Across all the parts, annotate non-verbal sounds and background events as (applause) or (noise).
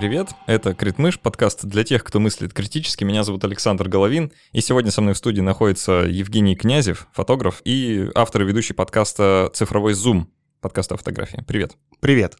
привет! Это Критмыш, подкаст для тех, кто мыслит критически. Меня зовут Александр Головин, и сегодня со мной в студии находится Евгений Князев, фотограф и автор и ведущий подкаста «Цифровой зум», подкаста о фотографии. Привет! Привет!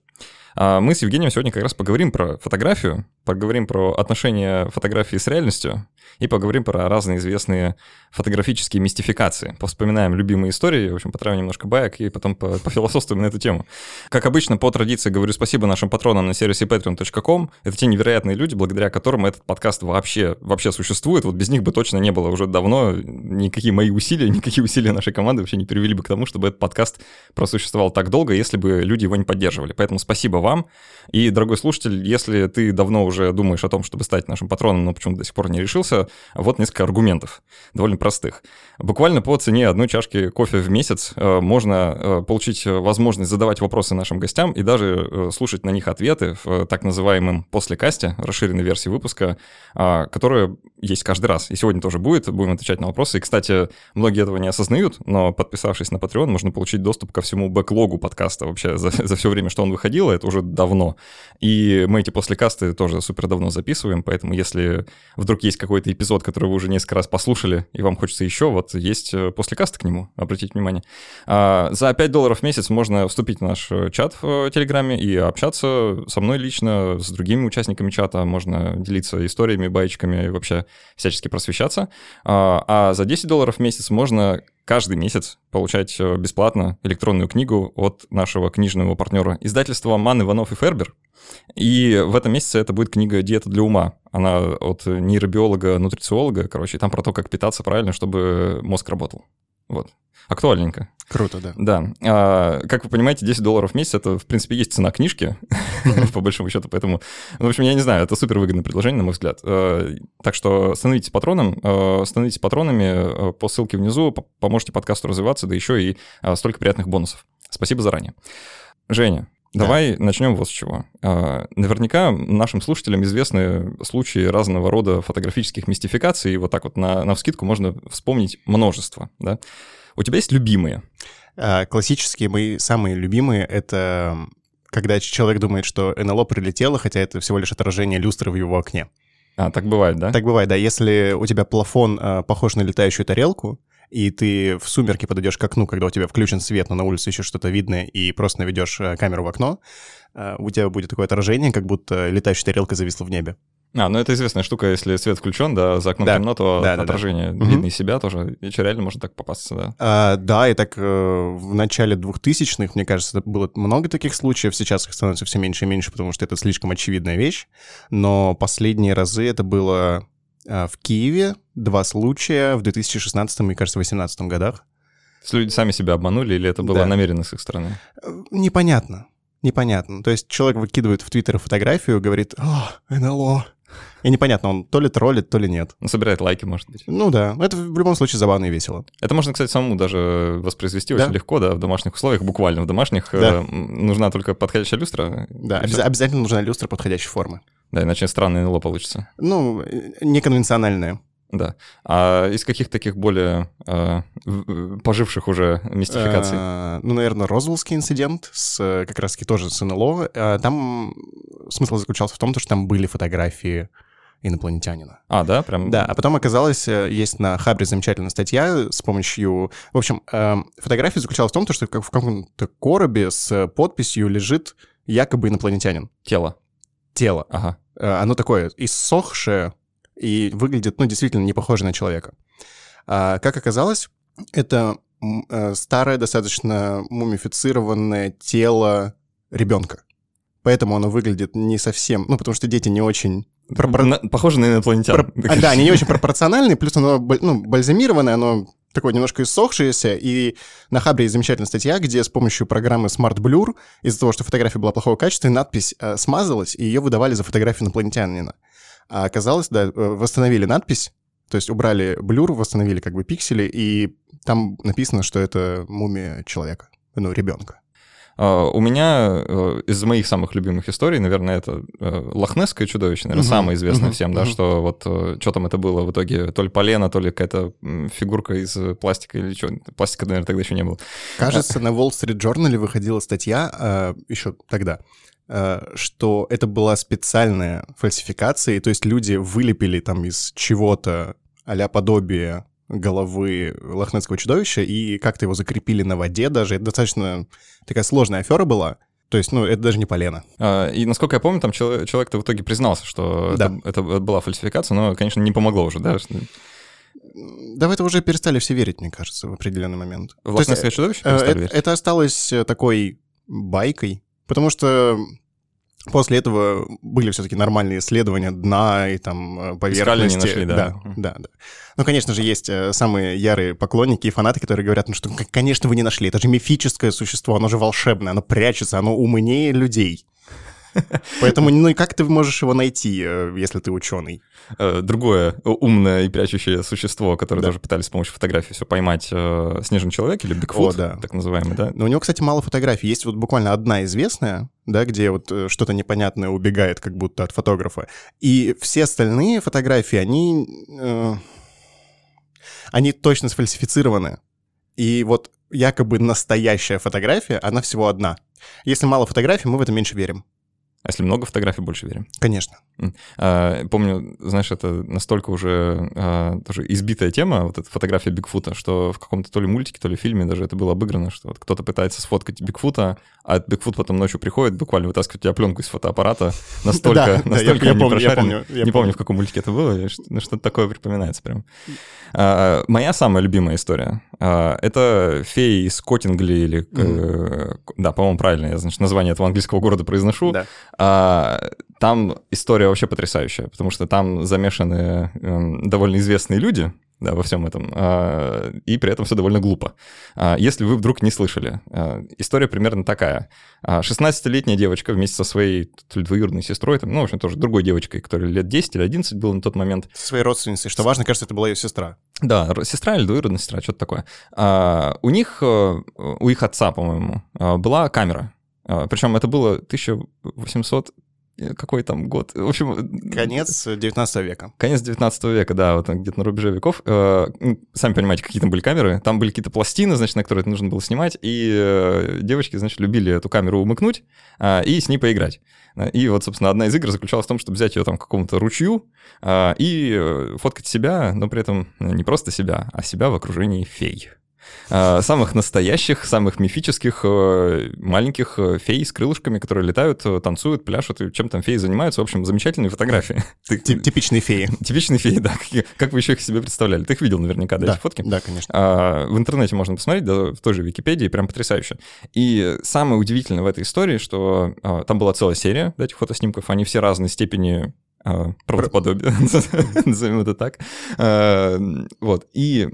А мы с Евгением сегодня как раз поговорим про фотографию, поговорим про отношения фотографии с реальностью и поговорим про разные известные фотографические мистификации. Повспоминаем любимые истории, в общем, потравим немножко баек и потом пофилософствуем на эту тему. Как обычно, по традиции говорю спасибо нашим патронам на сервисе patreon.com. Это те невероятные люди, благодаря которым этот подкаст вообще, вообще существует. Вот без них бы точно не было уже давно. Никакие мои усилия, никакие усилия нашей команды вообще не привели бы к тому, чтобы этот подкаст просуществовал так долго, если бы люди его не поддерживали. Поэтому спасибо вам. И, дорогой слушатель, если ты давно уже думаешь о том, чтобы стать нашим патроном, но почему-то до сих пор не решился, вот несколько аргументов, довольно простых. Буквально по цене одной чашки кофе в месяц э, можно э, получить возможность задавать вопросы нашим гостям и даже э, слушать на них ответы в так называемом послекасте, расширенной версии выпуска, а, которая есть каждый раз. И сегодня тоже будет, будем отвечать на вопросы. И, кстати, многие этого не осознают, но подписавшись на Patreon, можно получить доступ ко всему бэклогу подкаста вообще за, (laughs) за все время, что он выходил, это уже давно. И мы эти послекасты тоже супер давно записываем, поэтому если вдруг есть какой-то эпизод, который вы уже несколько раз послушали, и вам хочется еще, вот есть э, послекасты к нему, обратите внимание. А, за 5 долларов в месяц можно вступить в наш э, чат в э, Телеграме и общаться со мной лично, с другими участниками чата, можно делиться историями, баечками и вообще всячески просвещаться. А, а за 10 долларов в месяц можно каждый месяц получать э, бесплатно электронную книгу от нашего книжного партнера издательства Ман, Иванов и Фербер. И в этом месяце это будет книга «Диета для ума». Она от нейробиолога, нутрициолога, короче, там про то, как питаться правильно, чтобы мозг работал. Вот. Актуальненько. Круто, да. Да. А, как вы понимаете, 10 долларов в месяц это, в принципе, есть цена книжки, (laughs) по большому счету. Поэтому, ну, в общем, я не знаю, это супер выгодное предложение, на мой взгляд. А, так что становитесь патроном, а, становитесь патронами а, по ссылке внизу, поможете подкасту развиваться, да еще и столько приятных бонусов. Спасибо заранее. Женя, Давай да. начнем вот с чего. Наверняка нашим слушателям известны случаи разного рода фотографических мистификаций, и вот так вот на, на вскидку можно вспомнить множество, да? У тебя есть любимые? А, классические мои самые любимые — это когда человек думает, что НЛО прилетело, хотя это всего лишь отражение люстры в его окне. А, так бывает, да? Так бывает, да. Если у тебя плафон э, похож на летающую тарелку, и ты в сумерке подойдешь к окну, когда у тебя включен свет, но на улице еще что-то видно, и просто наведешь э, камеру в окно, у тебя будет такое отражение, как будто летающая тарелка зависла в небе. А, ну это известная штука, если свет включен, да, за окном да. темно, то да, отражение да, да. видно из себя тоже. И реально можно так попасться, да? А, да, и так э, в начале 2000-х, мне кажется, было много таких случаев, сейчас их становится все меньше и меньше, потому что это слишком очевидная вещь. Но последние разы это было э, в Киеве, два случая в 2016 и, кажется, 2018 годах. Люди сами себя обманули или это было да. намеренно с их стороны? Э, непонятно. Непонятно. То есть человек выкидывает в Твиттер фотографию, говорит, «О, НЛО, и непонятно, он то ли троллит, то ли нет. Ну, собирает лайки, может быть. Ну да, это в любом случае забавно и весело. Это можно, кстати, самому даже воспроизвести да? очень легко, да, в домашних условиях, буквально в домашних. Да. Э, нужна только подходящая люстра. Да, обяз- обязательно нужна люстра подходящей формы. Да, иначе странное НЛО получится. Ну, неконвенциональное. Да. А из каких таких более э, поживших уже мистификаций? А, ну, наверное, Розвеллский инцидент с как раз-таки тоже с НЛО. А, там смысл заключался в том, что там были фотографии инопланетянина. А, да, прям? Да, а потом оказалось, э, есть на Хабре замечательная статья с помощью... В общем, э, фотография заключалась в том, что в каком-то коробе с подписью лежит якобы инопланетянин. Тело. Тело. Ага. Э, оно такое иссохшее и выглядит, ну, действительно не похоже на человека. А, как оказалось, это старое, достаточно мумифицированное тело ребенка. Поэтому оно выглядит не совсем... Ну, потому что дети не очень Пропор... На, похоже на инопланетян. Про... А, да, они не очень (laughs) пропорциональные, плюс оно ну, бальзамированное, оно такое немножко иссохшееся, и на Хабре есть замечательная статья, где с помощью программы Smart Blur, из-за того, что фотография была плохого качества, надпись э, смазалась, и ее выдавали за фотографию инопланетянина. А оказалось, да, э, восстановили надпись, то есть убрали блюр, восстановили как бы пиксели, и там написано, что это мумия человека, ну, ребенка. А, у меня э, из моих самых любимых историй, наверное, это э, Лохнесское чудовище, наверное, Мгм, самое известное мгм, всем, да, мгм. что вот что там это было в итоге, то ли полено, то ли какая-то фигурка из пластика или что, пластика, наверное, тогда еще не было. Кажется, на Wall Street Journal выходила статья еще тогда, что это была специальная фальсификация, и то есть люди вылепили там из чего-то а подобие головы лохнесского чудовища и как-то его закрепили на воде даже. Это достаточно такая сложная афера была. То есть, ну, это даже не полено. А, И, насколько я помню, там чело- человек-то в итоге признался, что Да. это, это была фальсификация, но, конечно, не помогло уже, да? Да в это уже перестали все верить, мне кажется, в определенный момент. В Лохнесское чудовище Э, перестали Это, верить? это осталось э, такой байкой, потому что после этого были все-таки нормальные исследования дна и там э, поверхности. не нашли, да. да. Да, да. Ну, конечно же, есть э, самые ярые поклонники и фанаты, которые говорят, ну что, конечно, вы не нашли, это же мифическое существо, оно же волшебное, оно прячется, оно умнее людей. (laughs) Поэтому, ну и как ты можешь его найти, э, если ты ученый? Э, Другое умное и прячущее существо, которое Да. тоже пытались с помощью фотографии все поймать, э, снежный человек или Бигфут, да. так называемый, да? Но у него, кстати, мало фотографий. Есть вот буквально одна известная, да, где вот э, что-то непонятное убегает как будто от фотографа. И все остальные фотографии, они... э, они точно сфальсифицированы. И вот якобы настоящая фотография, она всего одна. Если мало фотографий, мы в это меньше верим. А если много фотографий, больше верим. Конечно. А, Помню, знаешь, это настолько уже а, тоже избитая тема, вот эта фотография Бигфута, что в каком-то то ли мультике, то ли фильме даже это было обыграно, что вот кто-то пытается сфоткать Бигфута, а Бигфут потом ночью приходит, буквально вытаскивает у тебя пленку из фотоаппарата, (laughs) (laughs) настолько, настолько я помню, Не помню, в каком мультике это было, ну, что-то такое припоминается прям. А, Моя самая любимая история это феи из Коттингли, или... э, Да, по-моему, правильно я, значит, название этого английского города произношу. А, там история вообще потрясающая, потому что там замешаны эм, довольно известные люди да, во всем этом, а, и при этом все довольно глупо. А, если вы вдруг не слышали, история примерно такая. А, 16-летняя девочка вместе со своей двоюродной сестрой, там, ну, в общем, тоже другой девочкой, которой лет 10 или 11 было на тот момент, Со своей родственницей. Что важно, кажется, это была ее сестра. да, сестра или двоюродная сестра, что-то такое. У них, э, у их отца, по-моему, была камера. Причем это было 1800 э, какой там год? В общем, Конец 19 века. Конец 19 века, да, вот где-то на рубеже веков. Э, Сами понимаете, какие там были камеры. Там были какие-то пластины, значит, на которые это нужно было снимать, и э, девочки, значит, любили эту камеру умыкнуть а, и с ней поиграть. Э, И вот, собственно, одна из игр заключалась в том, чтобы взять ее там к какому-то ручью а, и э, фоткать себя, но при этом э, не просто себя, а себя в окружении фей. А, Самых настоящих, самых мифических э, маленьких э, фей с крылышками, которые летают, э, танцуют, пляшут, и чем там феи занимаются. В общем, замечательные фотографии. (laughs) Типичные феи. Типичные феи, да. Как вы еще их себе представляли? Ты их видел наверняка, да, эти фотки? да, конечно. А, в интернете можно посмотреть, да, в той же Википедии, прям потрясающе. И самое удивительное в этой истории, что а, там была целая серия этих фотоснимков, они все разной степени правдоподобия, (laughs) назовем это так. Вот, и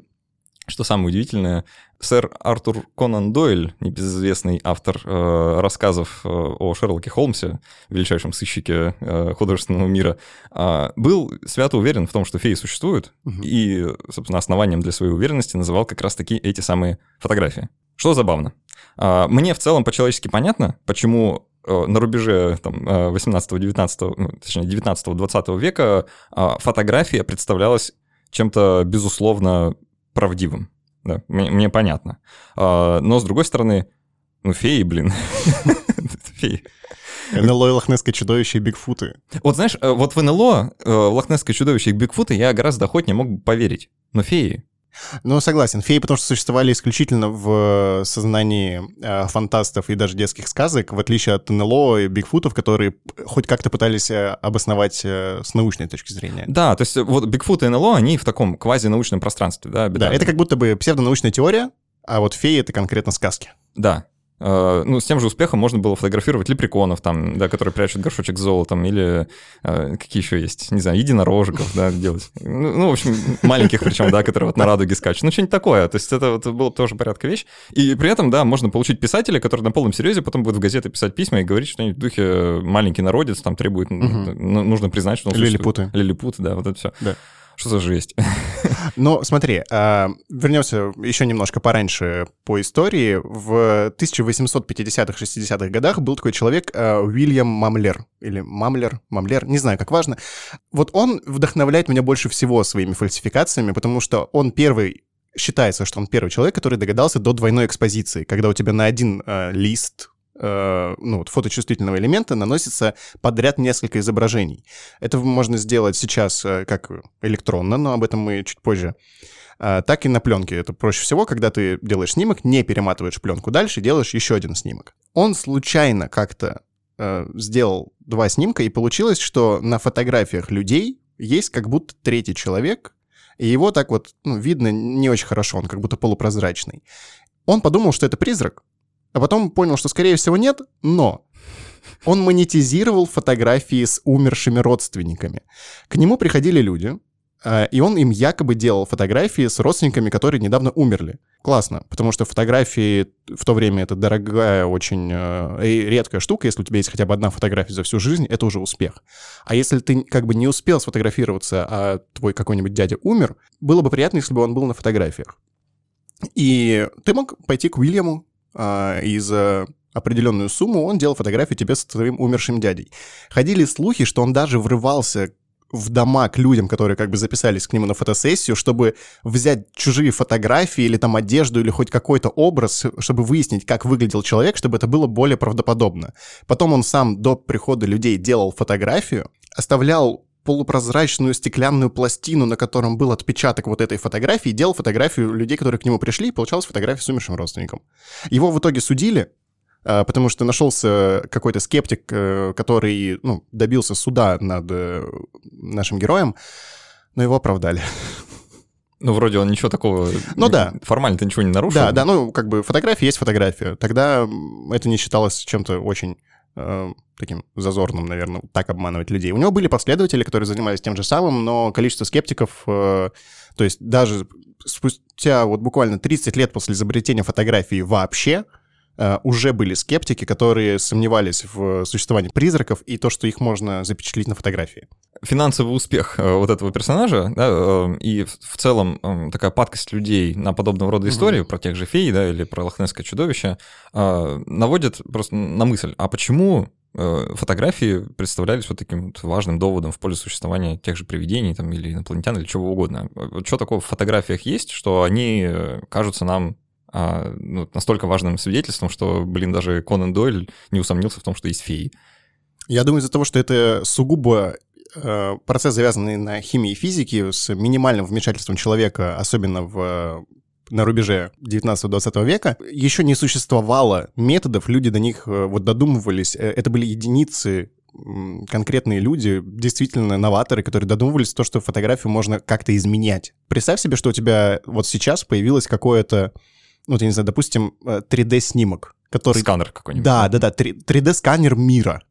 что самое удивительное, сэр Артур Конан Дойль, небезызвестный автор э, рассказов э, о Шерлоке Холмсе, величайшем сыщике э, художественного мира, а, был свято уверен в том, что феи существуют, Мгм. и, собственно, основанием для своей уверенности называл как раз-таки эти самые фотографии. Что забавно. А, Мне в целом по-человечески понятно, почему э, на рубеже там, 18-19, ну, точнее, 19-20 века а, фотография представлялась чем-то, безусловно, правдивым. Да, мне, мне понятно. А, Но, с другой стороны, ну, феи, блин. (laughs) Феи. НЛО и лохнесское чудовище и Бигфуты. Вот знаешь, э, вот в НЛО, э, в Лохнесское чудовище и Бигфута я гораздо охотнее мог бы поверить. Но феи, Ну, согласен. Феи, потому что существовали исключительно в сознании э, фантастов и даже детских сказок, в отличие от НЛО и Бигфутов, которые хоть как-то пытались э, обосновать э, с научной точки зрения. Да, то есть вот Бигфут и НЛО, они в таком квазинаучном пространстве, да, Да, обитают. это как будто бы псевдонаучная теория, а вот феи — это конкретно сказки. Да. Э, Ну, с тем же успехом можно было фотографировать лепреконов, там, да, которые прячут горшочек с золотом, или э, какие еще есть, не знаю, единорожиков, да, делать. Ну, ну, в общем, маленьких причем, да, которые вот на радуге скачут. Ну, что-нибудь такое. То есть это вот было бы тоже порядка вещь. И при этом, да, можно получить писателя, который на полном серьезе потом будет в газеты писать письма и говорить что-нибудь в духе «маленький народец», там требует, ну, нужно признать, что он. Лилипуты. Лилипуты, да, вот это все. Да. Что за жесть? (laughs) Но смотри, а, вернемся еще немножко пораньше по истории. В 1850-х, 60-х годах был такой человек а, Уильям Мамлер. Или Мамлер, Мамлер, не знаю, как важно. Вот он вдохновляет меня больше всего своими фальсификациями, потому что он первый считается, что он первый человек, который догадался до двойной экспозиции, когда у тебя на один э, лист э, ну, вот фоточувствительного элемента наносится подряд несколько изображений. Это можно сделать сейчас э, как электронно, но об этом мы чуть позже. Э, так и на пленке. Это проще всего, когда ты делаешь снимок, не перематываешь пленку дальше, делаешь еще один снимок. Он случайно как-то э, сделал два снимка, и получилось, что на фотографиях людей есть как будто третий человек, и его так вот ну, видно не очень хорошо, он как будто полупрозрачный. Он подумал, что это призрак, а потом понял, что, скорее всего, нет, но он монетизировал фотографии с умершими родственниками. К нему приходили люди, а, и он им якобы делал фотографии с родственниками, которые недавно умерли. Классно, потому что фотографии в то время это дорогая, очень э, редкая штука. Если у тебя есть хотя бы одна фотография за всю жизнь, это уже успех. А если ты как бы не успел сфотографироваться, а твой какой-нибудь дядя умер, было бы приятно, если бы он был на фотографиях. И ты мог пойти к Уильяму, а, и определенную сумму он делал фотографию тебе с твоим умершим дядей. Ходили слухи, что он даже врывался в дома к людям, которые как бы записались к нему на фотосессию, чтобы взять чужие фотографии или там одежду или хоть какой-то образ, чтобы выяснить, как выглядел человек, чтобы это было более правдоподобно. Потом он сам до прихода людей делал фотографию, оставлял полупрозрачную стеклянную пластину, на котором был отпечаток вот этой фотографии, делал фотографию людей, которые к нему пришли, и получалась фотография с умершим родственником. Его в итоге судили, а, потому что нашелся какой-то скептик, э, который ну, добился суда над э, нашим героем, но его оправдали. Ну, вроде он ничего такого... Ну да. Формально-то ничего не нарушил. Да, да, ну, как бы фотография есть фотография. Тогда это не считалось чем-то очень э, таким зазорным, наверное, так обманывать людей. У него были последователи, которые занимались тем же самым, но количество скептиков, э, то есть даже спустя вот буквально 30 лет после изобретения фотографии вообще, уже были скептики, которые сомневались в существовании призраков и то, что их можно запечатлеть на фотографии. Финансовый успех э, вот этого персонажа, да, э, и в целом э, такая падкость людей на подобного рода истории, угу. про тех же фей, да, или про лохнесское чудовище, наводит просто на мысль, а почему фотографии представлялись вот таким вот важным доводом в пользу существования тех же привидений там, или инопланетян, или чего угодно. Что такого в фотографиях есть, что они кажутся нам а, ну, настолько важным свидетельством, что, блин, даже Конан Дойль не усомнился в том, что есть феи. Я думаю, из-за того, что это сугубо э, процесс, завязанный на химии и физике, с минимальным вмешательством человека, особенно в на рубеже 19-20 века, еще не существовало методов, люди до них э, вот додумывались. Э, это были единицы конкретные люди, действительно новаторы, которые додумывались то, что фотографию можно как-то изменять. Представь себе, что у тебя вот сейчас появилось какое-то ну, я не знаю, допустим, 3D-снимок, э, который... Сканер какой-нибудь. Да, да, да, 3D-сканер мира.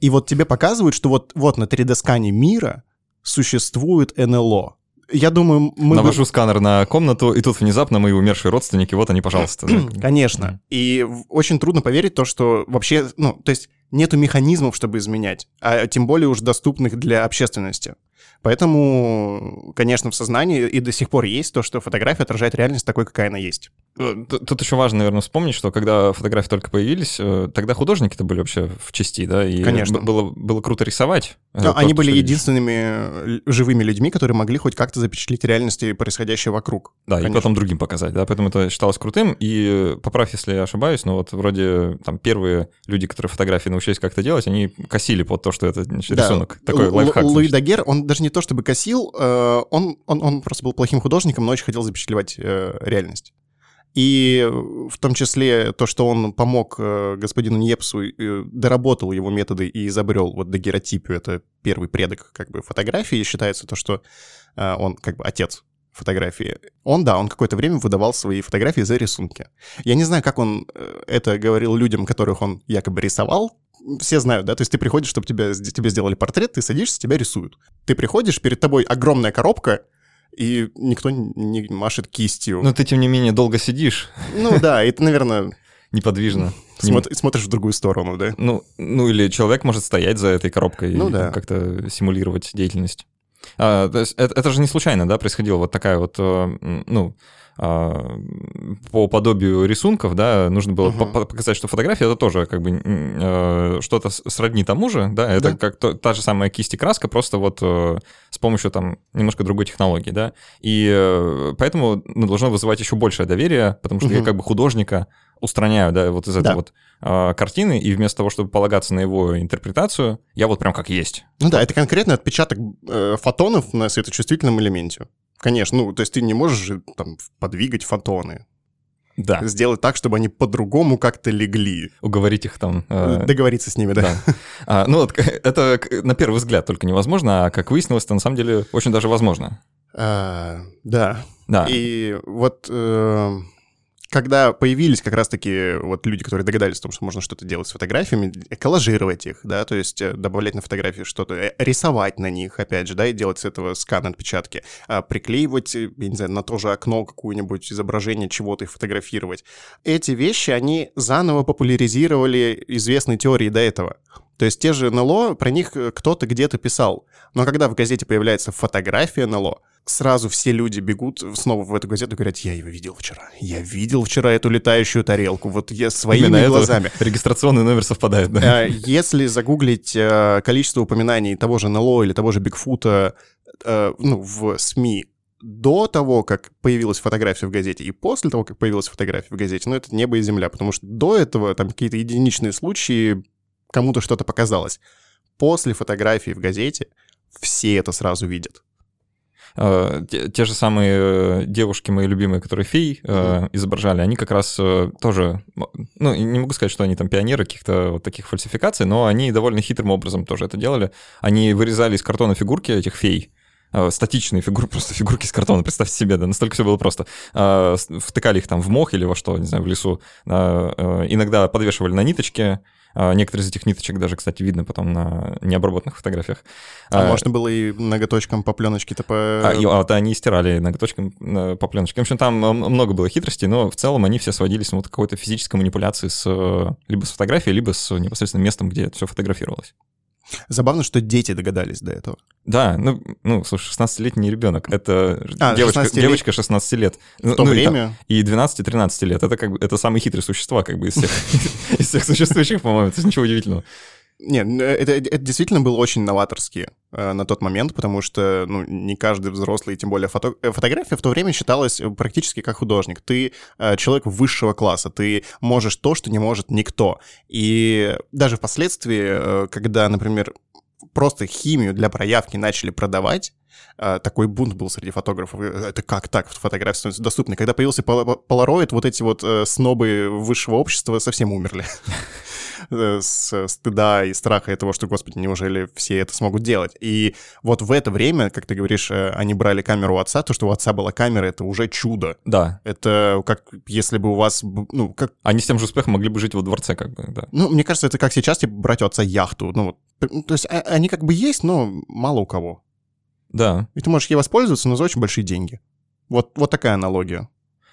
И вот тебе показывают, что вот, вот на 3D-скане мира существует НЛО. Я думаю, мы... Навожу бы... сканер на комнату, и тут внезапно мои умершие родственники, вот они, пожалуйста. (clears throat) Конечно. И очень трудно поверить то, что вообще, ну, то есть нету механизмов, чтобы изменять, а тем более уж доступных для общественности. Поэтому, конечно, в сознании и до сих пор есть то, что фотография отражает реальность такой, какая она есть. Э, тут еще важно, наверное, вспомнить, что когда фотографии только появились, э, тогда художники-то были вообще в части, да, и Конечно. было, было круто рисовать. Но э, то, они были единственными живыми людьми, которые могли хоть как-то запечатлеть реальность происходящее вокруг. Да, Конечно. и потом другим показать, да, поэтому это считалось крутым. И поправь, если я ошибаюсь, но вот вроде там первые люди, которые фотографии научились как-то делать, они косили под то, что это значит, да. рисунок. Такой Л- лайфхак. Луи Дагер, он даже не то чтобы косил, он, он, он просто был плохим художником, но очень хотел запечатлевать реальность. И в том числе то, что он помог э, господину Ньепсу, доработал его методы и изобрел вот дагеротипию, это первый предок как бы фотографии, считается то, что он как бы отец фотографии. Он, да, он какое-то время выдавал свои фотографии за рисунки. Я не знаю, как он это говорил людям, которых он якобы рисовал, все знают, да, то есть ты приходишь, чтобы тебя, тебе сделали портрет, ты садишься, тебя рисуют. Ты приходишь, перед тобой огромная коробка, и никто не машет кистью. Но ты, тем не менее, долго сидишь. Ну да, это, наверное... Неподвижно. Смотр, смотришь в другую сторону, да? Ну, ну или человек может стоять за этой коробкой ну, и да. как-то симулировать деятельность. А, то есть это, это же не случайно, да, происходила вот такая вот, э, ну, по подобию рисунков, да, нужно было uh-huh. показать, что фотография это тоже как бы э, что-то сродни тому же, да, это да. как то, та же самая кисть и краска, просто вот э, с помощью там немножко другой технологии, да, и э, поэтому ну, должно вызывать еще большее доверие, потому что uh-huh. я как бы художника устраняю, да, вот из этой да. вот э, картины, и вместо того, чтобы полагаться на его интерпретацию, я вот прям как есть. Ну да, это конкретный отпечаток э, фотонов на светочувствительном элементе. Конечно, ну, то есть ты не можешь же там подвигать фотоны. Да. Сделать так, чтобы они по-другому как-то легли. Уговорить их там. Э... Договориться с ними, да. да. А, ну вот (laughs) это на первый взгляд только невозможно, а как выяснилось, это на самом деле очень даже возможно. А, да. Да. И вот э, когда появились как раз-таки вот люди, которые догадались о том, что можно что-то делать с фотографиями, коллажировать их, да, то есть э, добавлять на фотографии что-то, э, рисовать на них, опять же, да, и делать с этого скан отпечатки, а приклеивать, э, я не знаю, на то же окно какое-нибудь изображение чего-то и фотографировать. Эти вещи, они заново популяризировали известные теории до этого. То есть те же НЛО, про них кто-то где-то писал. Но когда в газете появляется фотография НЛО, сразу все люди бегут снова в эту газету и говорят, я его видел вчера. Я видел вчера эту летающую тарелку. Вот я своими Именно глазами. Регистрационный номер совпадает, да? Э, если загуглить э, количество упоминаний того же НЛО или того же Бигфута э, ну, в СМИ до того, как появилась фотография в газете, и после того, как появилась фотография в газете, ну, это небо и земля, потому что до этого там какие-то единичные случаи, кому-то что-то показалось. После фотографии в газете все это сразу видят. Э, те, те же самые э, девушки мои любимые, которые фей mm-hmm. изображали, они как раз тоже, ну, не могу сказать, что они там пионеры каких-то вот таких фальсификаций, но они довольно хитрым образом тоже это делали. Они вырезали из картона фигурки этих фей, статичные фигуры, (laughs) просто фигурки из картона, представьте себе, да, настолько все было просто. Втыкали их там в мох или во что, не знаю, в лесу. Иногда подвешивали на ниточки, а, некоторые из этих ниточек даже, кстати, видно потом на необработанных фотографиях. А, а можно было и ноготочком по пленочке-то по... А, и, а, да, они стирали ноготочком по пленочке. В общем, там много было хитростей, но в целом они все сводились вот какой-то физической манипуляции с либо с фотографией, либо с непосредственно местом, где это все фотографировалось. Забавно, что дети догадались до этого. Да, ну, ну слушай, 16-летний ребенок, это а, девочка, 16 девочка 16 лет. В то ну, время? И, и 12-13 лет, это как бы, это самые хитрые существа, как бы, из всех, (laughs) из всех существующих, по-моему, это ничего удивительного. Нет, это, это действительно было очень новаторски э, на тот момент, потому что ну, не каждый взрослый, тем более фото... Э, фотография в то время считалась практически как художник. Ты э, человек высшего класса, ты можешь то, что не может никто. И даже впоследствии, э, когда, например, просто химию для проявки начали продавать, э, такой бунт был среди фотографов. Э, это как так? Фотография становится доступной. Когда появился полароид, вот эти вот снобы высшего общества совсем умерли. Э, с стыда и страха того, что, господи, неужели все это смогут делать? И вот в это время, как ты говоришь, э, они брали камеру у отца, то, что у отца была камера, это уже чудо. Да. Это как если бы у вас, ну, как... Они с тем же успехом могли бы жить во дворце, как бы, да. Ну, мне кажется, это как сейчас, типа, брать у отца яхту. Ну, вот, то есть а, они как бы есть, но мало у кого. Да. И ты можешь ей воспользоваться, но за очень большие деньги. Вот, вот такая аналогия.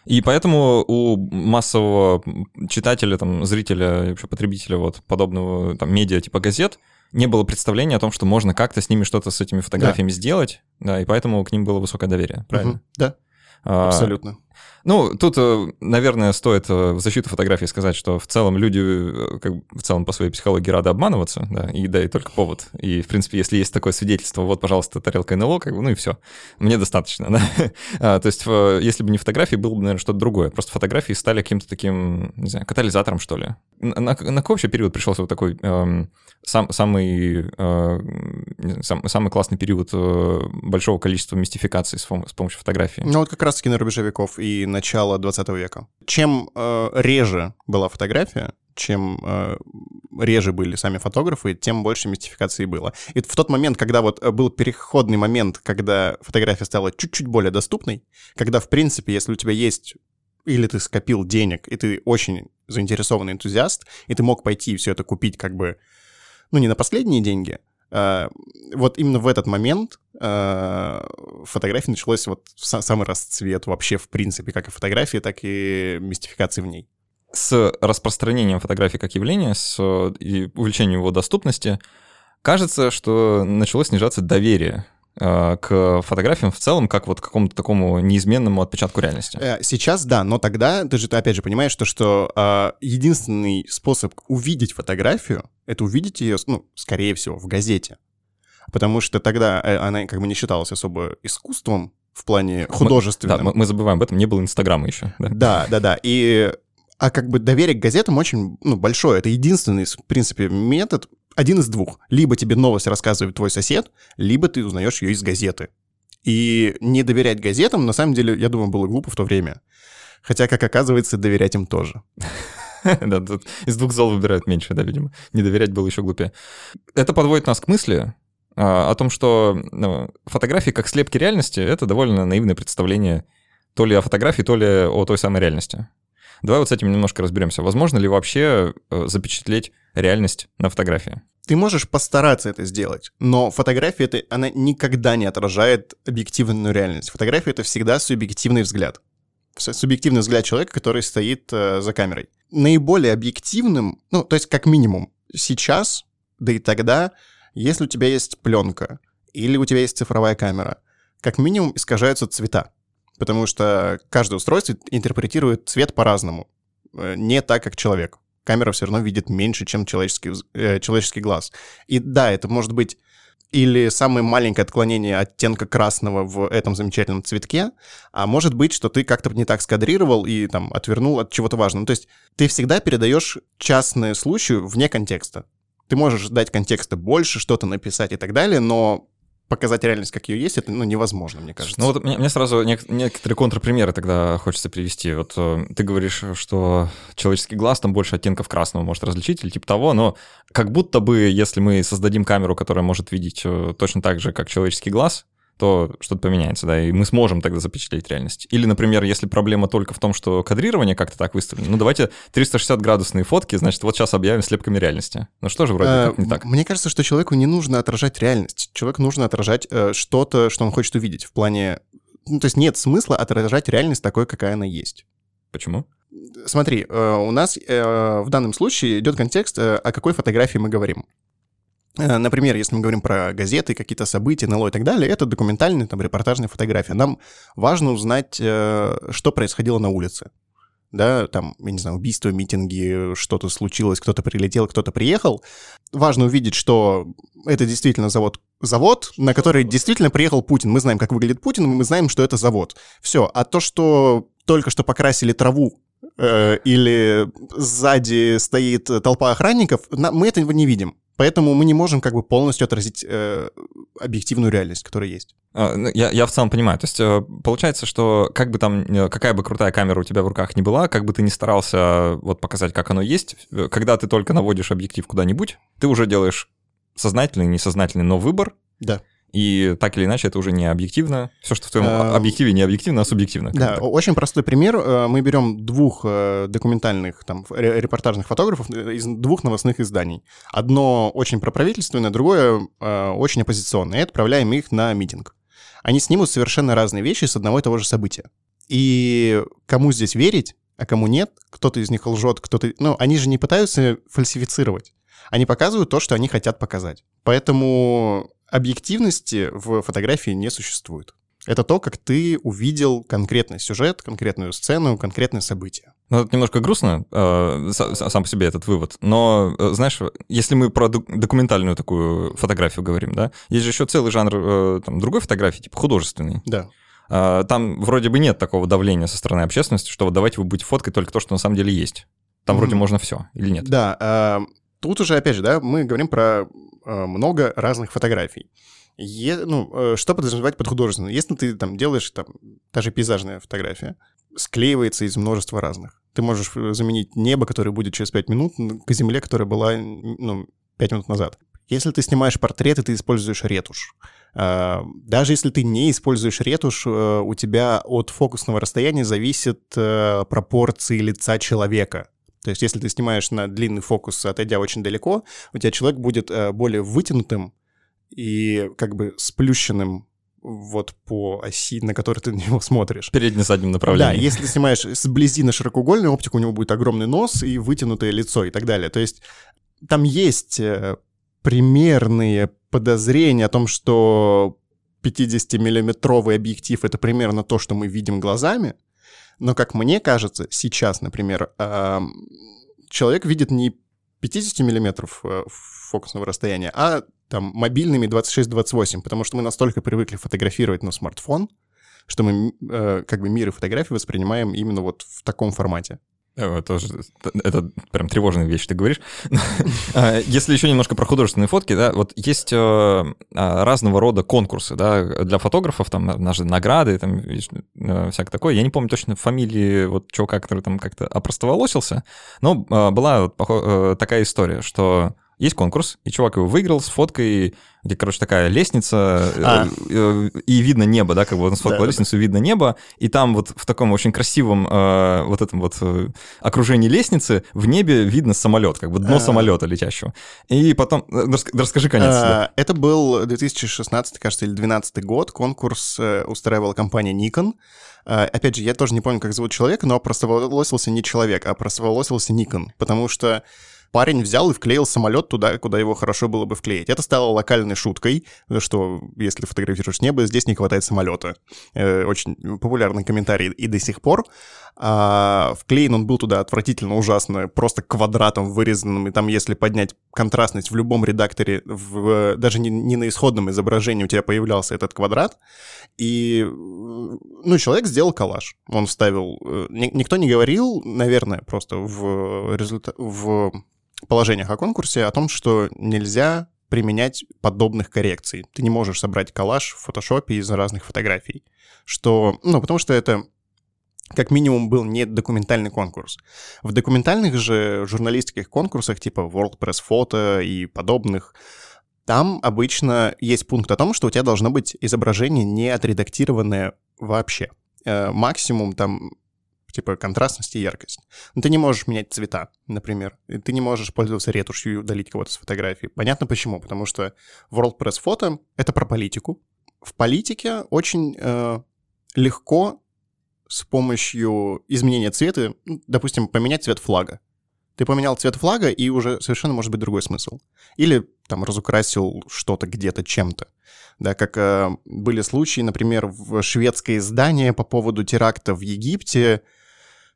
И поэтому у массового читателя, там, зрителя, вообще потребителя вот подобного там, медиа типа газет не было представления о том, что можно как-то с ними что-то с этими фотографиями да. сделать, да, и поэтому к ним было высокое доверие, правильно? Угу, да, а, абсолютно. Ну, тут, э, наверное, стоит э, в защиту фотографии сказать, что в целом люди, э, как в целом по своей психологии рады обманываться, да, и да, и только повод. И, в принципе, если есть такое свидетельство, вот, пожалуйста, тарелка НЛО, как бы, ну и все, мне достаточно, (laughs) да. А, то есть, если бы не фотографии, было бы, наверное, что-то другое. Просто фотографии стали каким-то таким, не знаю, катализатором, что ли. На, на какой вообще период пришелся вот такой эм, сам, самый, э, сам, самый классный период большого количества мистификаций с, с помощью фотографии? Ну, вот как раз-таки на рубеже веков и начала 20 века. Чем э, реже была фотография, чем э, реже были сами фотографы, тем больше мистификации было. И в тот момент, когда вот э, был переходный момент, когда фотография стала чуть-чуть более доступной, когда, в принципе, если у тебя есть или ты скопил денег, и ты очень заинтересованный энтузиаст, и ты мог пойти и все это купить как бы, ну, не на последние деньги, вот именно в этот момент uh, фотографии началось вот самый расцвет вообще в принципе как и фотографии, так и мистификации в ней. С распространением фотографии как явления, с и увеличением его доступности, кажется, что начало снижаться доверие э, к фотографиям в целом, как вот к какому-то такому неизменному отпечатку реальности. Э, Сейчас да, но тогда ты же опять же понимаешь, то, что э, единственный способ увидеть фотографию — это увидеть ее, ну, скорее всего, в газете. Потому что тогда э, она как бы не считалась особо искусством в плане художественным. Да, мы, мы забываем об этом, не было Инстаграма еще. Да, Да, да, да. И а как бы доверие к газетам очень ну, большое. Это единственный, в принципе, метод, один из двух. Либо тебе новость рассказывает твой сосед, либо ты узнаешь ее из газеты. И не доверять газетам, на самом деле, я думаю, было глупо в то время. Хотя, как оказывается, доверять им тоже. (laughs) Да, тут из двух зол выбирают меньше, да, видимо. Не доверять было еще глупее. Это подводит нас к мысли а, о том, что ну, фотографии как слепки реальности — это довольно наивное представление то ли о фотографии, то ли о той самой реальности. Давай вот с этим немножко разберемся. Возможно ли вообще э, запечатлеть реальность на фотографии? Ты можешь постараться это сделать, но фотография это, она никогда не отражает объективную реальность. Фотография это всегда субъективный взгляд. Субъективный взгляд человека, который стоит э, за камерой. Наиболее объективным, ну, то есть как минимум сейчас, да и тогда, если у тебя есть пленка или у тебя есть цифровая камера, как минимум искажаются цвета. Потому что каждое устройство интерпретирует цвет по-разному. Э, Не так, как человек. Камера все равно видит меньше, чем человеческий, э, человеческий глаз. И да, это может быть или самое маленькое отклонение оттенка красного в этом замечательном цветке, а может быть, что ты как-то не так скадрировал и там отвернул от чего-то важного. То есть ты всегда передаешь частные случаи вне контекста. Ты можешь дать контекста больше, что-то написать и так далее, но показать реальность, как ее есть, это ну, невозможно, мне кажется. Ну вот мне, мне сразу нек- некоторые контрпримеры тогда хочется привести. Вот э, ты говоришь, что человеческий глаз там больше оттенков красного может различить или типа того, но как будто бы, если мы создадим камеру, которая может видеть э, точно так же, как человеческий глаз, то что-то поменяется, да, и мы сможем тогда запечатлеть реальность. Или, например, если проблема только в том, что кадрирование как-то так выставлено, ну давайте 360-градусные фотки, значит, вот сейчас объявим слепками реальности. Ну что же вроде Э, как не так. Мне кажется, что человеку не нужно отражать реальность. Человеку нужно отражать э, что-то, что он хочет увидеть. В плане... Ну, то есть нет смысла отражать реальность такой, какая она есть. Почему? Смотри, э, у нас э, в данном случае идет контекст, э, о какой фотографии мы говорим. Э, Например, если мы говорим про газеты, какие-то события, НЛО и так далее, это документальная, там, репортажная фотография. Нам важно узнать, э, что происходило на улице. Да, там, я не знаю, убийство, митинги, что-то случилось, кто-то прилетел, кто-то приехал. Важно увидеть, что это действительно завод, завод, на который действительно приехал Путин. Мы знаем, как выглядит Путин, мы знаем, что это завод. Все. А то, что только что покрасили траву э, или сзади стоит толпа охранников, мы этого не видим. Поэтому мы не можем как бы полностью отразить э, объективную реальность, которая есть. А, ну, Я, я в целом понимаю. То есть э, получается, что как бы там, э, какая бы крутая камера у тебя в руках не была, как бы ты ни старался э, вот показать, как оно есть, когда ты только наводишь объектив куда-нибудь, ты уже делаешь сознательный, несознательный, но выбор, Да. И так или иначе это уже не объективно. Все, что в твоем Эм, объективе не объективно, а субъективно. Да, так. очень простой пример. Э, Мы берем двух э, документальных, там, репортажных фотографов э, из двух новостных изданий. Одно очень проправительственное, другое очень оппозиционное. И отправляем их на митинг. Они снимут совершенно разные вещи с одного и того же события. И кому здесь верить, а кому нет, кто-то из них лжет, кто-то... Ну, они же не пытаются фальсифицировать. Они показывают то, что они хотят показать. Поэтому объективности в фотографии не существует. Это то, как ты увидел конкретный сюжет, конкретную сцену, конкретное событие. Ну, это немножко грустно, э, са- са- сам по себе этот вывод. Но, э, знаешь, если мы про док- документальную такую фотографию говорим, да, есть же еще целый жанр э, там, другой фотографии, типа художественный. Да. А, Там вроде бы нет такого давления со стороны общественности, что вот давайте вы будете фоткать только то, что на самом деле есть. Там вроде Мгм. можно все, или нет? Да. а, тут уже, опять же, да, мы говорим про много разных фотографий. Е- ну, э, что подразумевать под художественным? Если ты там делаешь, там, та же пейзажная фотография, склеивается из множества разных. Ты можешь э, заменить небо, которое будет через 5 минут, к земле, которая была, ну, 5 минут назад. Если ты снимаешь портреты, ты используешь ретушь. А, Даже если ты не используешь ретушь, э, у тебя от фокусного расстояния зависит э, пропорции лица человека. То есть если ты снимаешь на длинный фокус, отойдя очень далеко, у тебя человек будет э, более вытянутым и как бы сплющенным вот по оси, на которой ты на него смотришишь. В передне-заднем Да, направлении. если ты снимаешь сблизи на широкоугольную оптику, у него будет огромный нос и вытянутое лицо и так далее. То есть там есть э, примерные подозрения о том, что 50-миллиметровый объектив — это примерно то, что мы видим глазами, но, как мне кажется, сейчас, например, человек видит не 50 миллиметров э, фокусного расстояния, а там мобильными 26-28, потому что мы настолько привыкли фотографировать на смартфон, что мы э, как бы мир и фотографии воспринимаем именно вот в таком формате. Э, тоже, это прям тревожная вещь, ты говоришь. (laughs) А, если еще немножко про художественные фотки, да, вот есть э, а, разного рода конкурсы, да, для фотографов, там, наши награды, там, э, всякое такое. Я не помню точно фамилии вот чувака, который там как-то опростоволосился, но а, была такая история, что есть конкурс, и чувак его выиграл с фоткой, где, короче, такая лестница, э, а. э, и видно небо, да, как бы он сфоткал да, лестницу, да. видно небо, и там вот в таком очень красивом э, вот этом вот э, окружении лестницы в небе видно самолет, как бы дно а. самолета летящего. И потом, расскажи конец. А, Это был 2016, кажется, или 2012 год, конкурс устраивала компания Nikon, Опять же, я тоже не помню, как зовут человека, но просволосился не человек, а просволосился Nikon, потому что парень взял и вклеил самолет туда, куда его хорошо было бы вклеить. Это стало локальной шуткой, что если фотографируешь небо, здесь не хватает самолета. Э, очень популярный комментарий и до сих пор. А, вклеен он был туда отвратительно ужасно, просто квадратом вырезанным, и там если поднять контрастность в любом редакторе, в, даже не, не на исходном изображении у тебя появлялся этот квадрат, и, ну, человек сделал коллаж. Он вставил... Э, никто не говорил, наверное, просто в, результат, в положениях о конкурсе о том, что нельзя применять подобных коррекций. Ты не можешь собрать коллаж в фотошопе из разных фотографий. Что, ну, потому что это как минимум был не документальный конкурс. В документальных же журналистских конкурсах типа World Press Photo и подобных, там обычно есть пункт о том, что у тебя должно быть изображение не отредактированное вообще. Э, максимум там типа контрастность и яркость. Но ты не можешь менять цвета, например. И ты не можешь пользоваться ретушью и удалить кого-то с фотографии. Понятно почему. Потому что World Press Photo — это про политику. В политике очень э, легко с помощью изменения цвета, ну, допустим, поменять цвет флага. Ты поменял цвет флага, и уже совершенно может быть другой смысл. Или там разукрасил что-то где-то чем-то. Да, как э, были случаи, например, в шведское издание по поводу теракта в Египте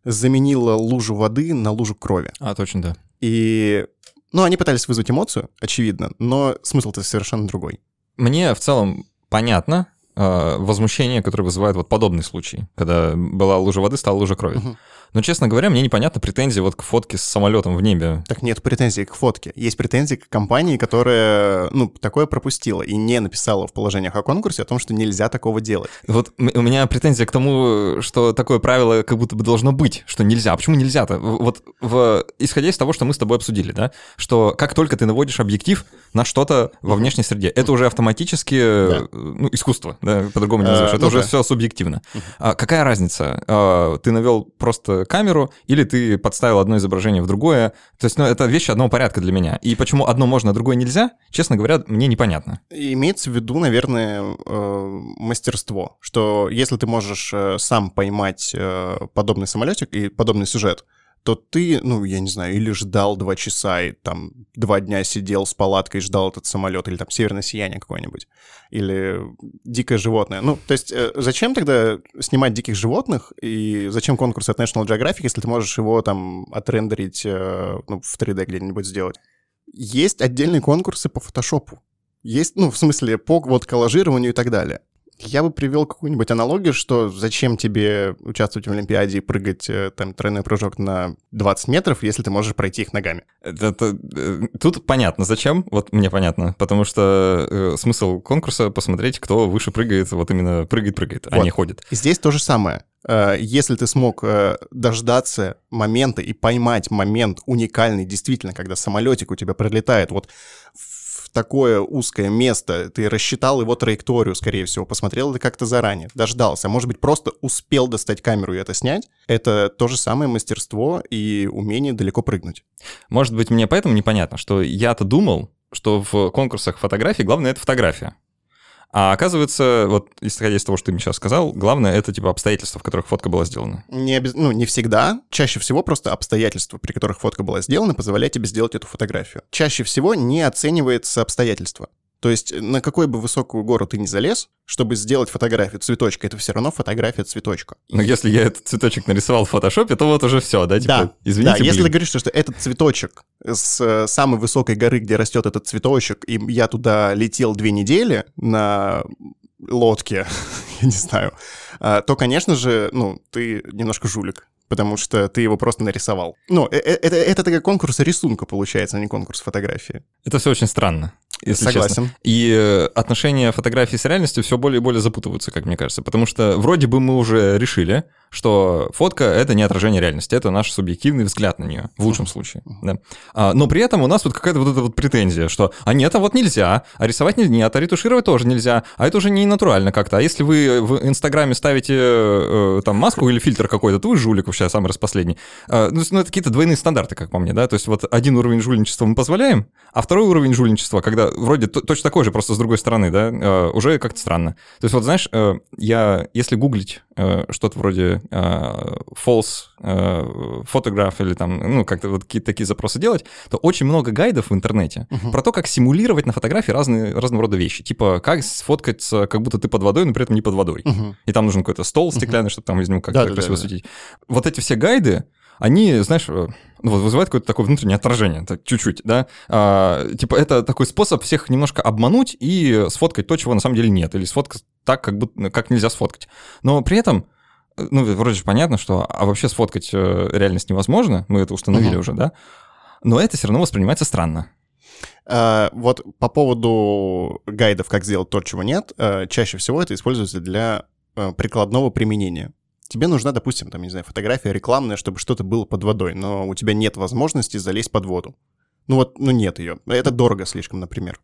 заменило лужу воды на лужу крови. А, точно, да. И, ну, они пытались вызвать эмоцию, очевидно, но смысл-то совершенно другой. Мне в целом понятно, возмущение, которое вызывает вот подобный случай, когда была лужа воды, стала лужа крови. Угу. Но, честно говоря, мне непонятно претензии вот к фотке с самолетом в небе. Так нет претензий к фотке. Есть претензии к компании, которая, ну, такое пропустила и не написала в положениях о конкурсе о том, что нельзя такого делать. Вот у меня претензия к тому, что такое правило как будто бы должно быть, что нельзя. А почему нельзя-то? Вот в, исходя из того, что мы с тобой обсудили, да, что как только ты наводишь объектив на что-то во внешней среде, это уже автоматически да. ну, искусство, да, по-другому не назовешь. А, это ну уже да. все субъективно. А какая разница? А, ты навел просто камеру, или ты подставил одно изображение в другое. То есть, ну, это вещи одного порядка для меня. И почему одно можно, а другое нельзя, честно говоря, мне непонятно. Имеется в виду, наверное, э, мастерство, что если ты можешь э, сам поймать э, подобный самолетик и подобный сюжет, то ты, ну, я не знаю, или ждал два часа и там два дня сидел с палаткой и ждал этот самолет, или там северное сияние какое-нибудь, или дикое животное. Ну, то есть э, зачем тогда снимать диких животных, и зачем конкурс от National Geographic, если ты можешь его там отрендерить э, ну, в 3D где-нибудь сделать? Есть отдельные конкурсы по фотошопу. Есть, ну, в смысле, по вот коллажированию и так далее. Я бы привел какую-нибудь аналогию, что зачем тебе участвовать в Олимпиаде и прыгать э, там тройной прыжок на 20 метров, если ты можешь пройти их ногами. Это, это, э, тут понятно, зачем, вот мне понятно, потому что э, смысл конкурса посмотреть, кто выше прыгает, вот именно прыгает-прыгает, вот. а не ходит. И здесь то же самое. Э, если ты смог дождаться момента и поймать момент уникальный, действительно, когда самолетик у тебя пролетает вот такое узкое место, ты рассчитал его траекторию, скорее всего, посмотрел это как-то заранее, дождался, может быть, просто успел достать камеру и это снять, это то же самое мастерство и умение далеко прыгнуть. Может быть, мне поэтому непонятно, что я-то думал, что в конкурсах фотографий главное — это фотография. А оказывается, вот исходя из того, что ты мне сейчас сказал, главное это типа обстоятельства, в которых фотка была сделана. Не, обез... ну, не всегда. Чаще всего просто обстоятельства, при которых фотка была сделана, позволяют тебе сделать эту фотографию. Чаще всего не оценивается обстоятельства. То есть на какой бы высокую гору ты ни залез, чтобы сделать фотографию цветочка, это все равно фотография цветочка. Но если я этот цветочек нарисовал в фотошопе, то вот уже все, да? Типа, да, извините, да, если блин. ты говоришь, что, что этот цветочек с э, самой высокой горы, где растет этот цветочек, и я туда летел две недели на лодке, (laughs) я не знаю, а, то, конечно же, ну, ты немножко жулик, потому что ты его просто нарисовал. Ну, э- э- это, это такой конкурс рисунка получается, а не конкурс фотографии. Это все очень странно. Если Согласен. честно. И э, отношения фотографии с реальностью все более и более запутываются, как мне кажется. Потому что вроде бы мы уже решили, что фотка — это не отражение реальности, это наш субъективный взгляд на нее, в лучшем случае. Да. А, но при этом у нас вот какая-то вот эта вот претензия, что «а нет, а вот нельзя, а рисовать не- нет, а ретушировать тоже нельзя, а это уже не натурально как-то. А если вы в Инстаграме ставите э, там маску или фильтр какой-то, то вы жулик вообще самый распоследний». А, ну, ну, это какие-то двойные стандарты, как по мне, да? То есть вот один уровень жульничества мы позволяем, а второй уровень жульничества, когда вроде точно такой же, просто с другой стороны, да, э, уже как-то странно. То есть вот знаешь, э, я, если гуглить э, что-то вроде э, false photograph или там, ну, как-то вот какие-то такие запросы делать, то очень много гайдов в интернете про то, как симулировать на фотографии разные, разного рода вещи. Типа, как сфоткаться, как будто ты под водой, но при этом не под водой. Мгм. И там нужен какой-то стол стеклянный, чтобы там из него как-то красиво светить. Вот эти все гайды, они, знаешь, э, ну, вот вызывают какое-то такое внутреннее отражение, так, чуть-чуть, да. А, типа, это такой способ всех немножко обмануть и сфоткать то, чего на самом деле нет, или сфоткать так, как, будто, как нельзя сфоткать. Но при этом, э, ну, вроде же понятно, что а вообще сфоткать э, реальность невозможно, мы это установили Мгм. уже, да. Но это все равно воспринимается странно. А, вот по поводу гайдов, как сделать то, чего нет, чаще всего это используется для прикладного применения. Тебе нужна, допустим, там, не знаю, фотография рекламная, чтобы что-то было под водой, но у тебя нет возможности залезть под воду. Ну вот, ну нет ее. Это дорого слишком, например.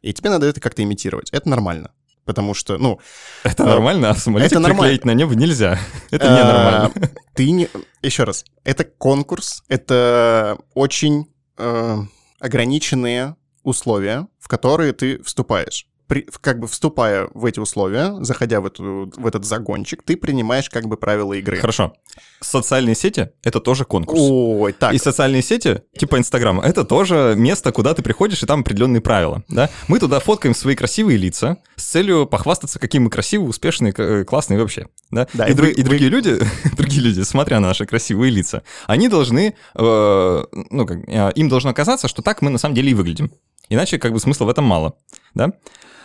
И тебе надо это как-то имитировать. Это нормально. Потому что, ну, Это А, нормально, а самолетик это нормально. приклеить на небо нельзя. (laughs) Это а, ненормально. (laughs) Ты не... Еще раз. Это конкурс, это очень э, ограниченные условия, в которые ты вступаешь. При, как бы вступая в эти условия, заходя в, эту, в этот загончик, ты принимаешь как бы правила игры. Хорошо. Социальные сети — это тоже конкурс. Ой, так. И социальные сети, типа Инстаграм, это тоже место, куда ты приходишь, и там определенные правила, да? Мы туда фоткаем свои красивые лица с целью похвастаться, какие мы красивые, успешные, э, классные вообще, да? Да, и, и дру- вы- и другие люди, (laughs) другие люди, смотря на наши красивые лица, они должны, э, ну, как, э, им должно казаться, что так мы на самом деле и выглядим. Иначе как бы смысла в этом мало, да?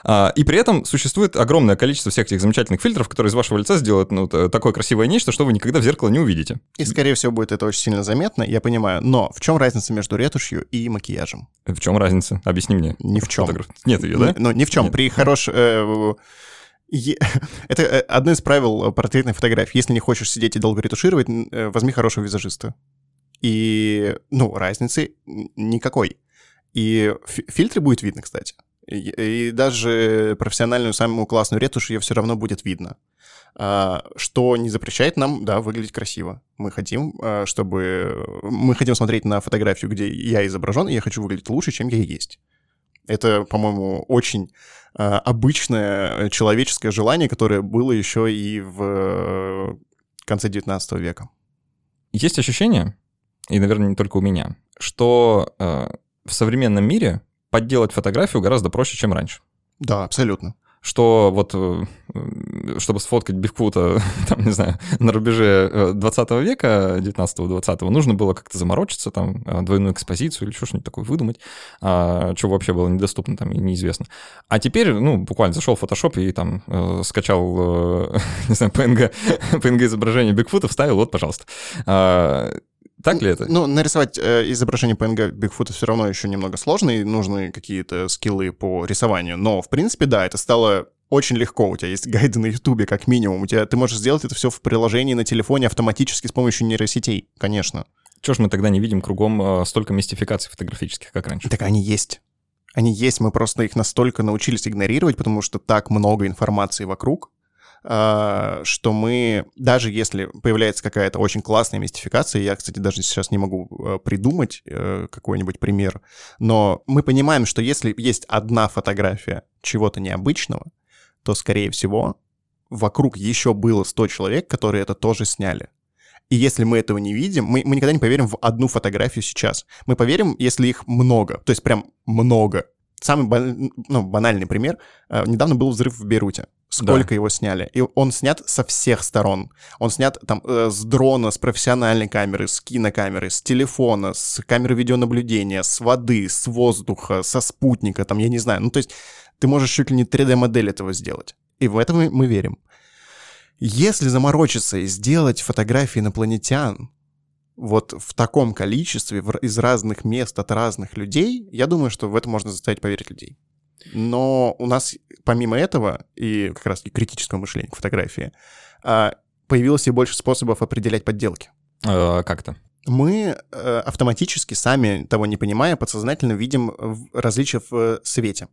А, И при этом существует огромное количество всех этих замечательных фильтров, которые из вашего лица сделают ну, т- такое красивое нечто, что вы никогда в зеркало не увидите. И, скорее всего, будет это очень сильно заметно, я понимаю. Но в чем разница между ретушью и макияжем? В чем разница? Объясни мне. Ни в чем. Фотограф. Нет ее, да? Ну, ни в чем. Нет. При хорош... э, (laughs) Это э, одно из правил портретной фотографии. Если не хочешь сидеть и долго ретушировать, э, возьми хорошего визажиста. И, ну, разницы никакой. И фи- фильтры будет видно, кстати. И, даже профессиональную, самую классную ретушь ее все равно будет видно. А, что не запрещает нам, да, выглядеть красиво. Мы хотим, а, чтобы... Мы хотим смотреть на фотографию, где я изображен, и я хочу выглядеть лучше, чем я есть. Это, по-моему, очень а, обычное человеческое желание, которое было еще и в э, конце 19 века. Есть ощущение, и, наверное, не только у меня, что э, в современном мире подделать фотографию гораздо проще, чем раньше. Да, абсолютно. Что вот, э, э, чтобы сфоткать Бигфута, (laughs) там, не знаю, на рубеже э, 20 века, 19-20, нужно было как-то заморочиться, там, э, двойную экспозицию или что-нибудь такое выдумать, а, что вообще было недоступно там и неизвестно. А теперь, ну, буквально зашел в Photoshop и там э, скачал, э, (laughs) не знаю, PNG, (laughs) PNG изображение Бигфута, вставил, вот, пожалуйста. А, так ли это? Ну, нарисовать э, изображение PNG Бигфута все равно еще немного сложно, и нужны какие-то скиллы по рисованию. Но, в принципе, да, это стало очень легко. У тебя есть гайды на Ютубе, как минимум. У тебя, ты можешь сделать это все в приложении на телефоне автоматически с помощью нейросетей, конечно. Чего ж мы тогда не видим кругом э, столько мистификаций фотографических, как раньше? Так они есть. Они есть, мы просто их настолько научились игнорировать, потому что так много информации вокруг, что мы, даже если появляется какая-то очень классная мистификация, я, кстати, даже сейчас не могу э, придумать э, какой-нибудь пример, но мы понимаем, что если есть одна фотография чего-то необычного, то, скорее всего, вокруг еще было 100 человек, которые это тоже сняли. И если мы этого не видим, мы, мы никогда не поверим в одну фотографию сейчас. Мы поверим, если их много, то есть прям много. самый ну, банальный пример. Э, Недавно был взрыв в Бейруте. Сколько его сняли? И он снят со всех сторон. Он снят там э, с дрона, с профессиональной камеры, с кинокамеры, с телефона, с камеры видеонаблюдения, с воды, с воздуха, со спутника, там, я не знаю. Ну, то есть ты можешь чуть ли не 3D-модель этого сделать. И в это мы, мы верим. Если заморочиться и сделать фотографии инопланетян вот в таком количестве, в- из разных мест, от разных людей, я думаю, что в это можно заставить поверить людей. Но у нас, помимо этого, и как раз и критического мышления к фотографии, а, появилось и больше способов определять подделки. Э, Как то Мы э, автоматически, сами того не понимая, подсознательно видим различия в э, свете.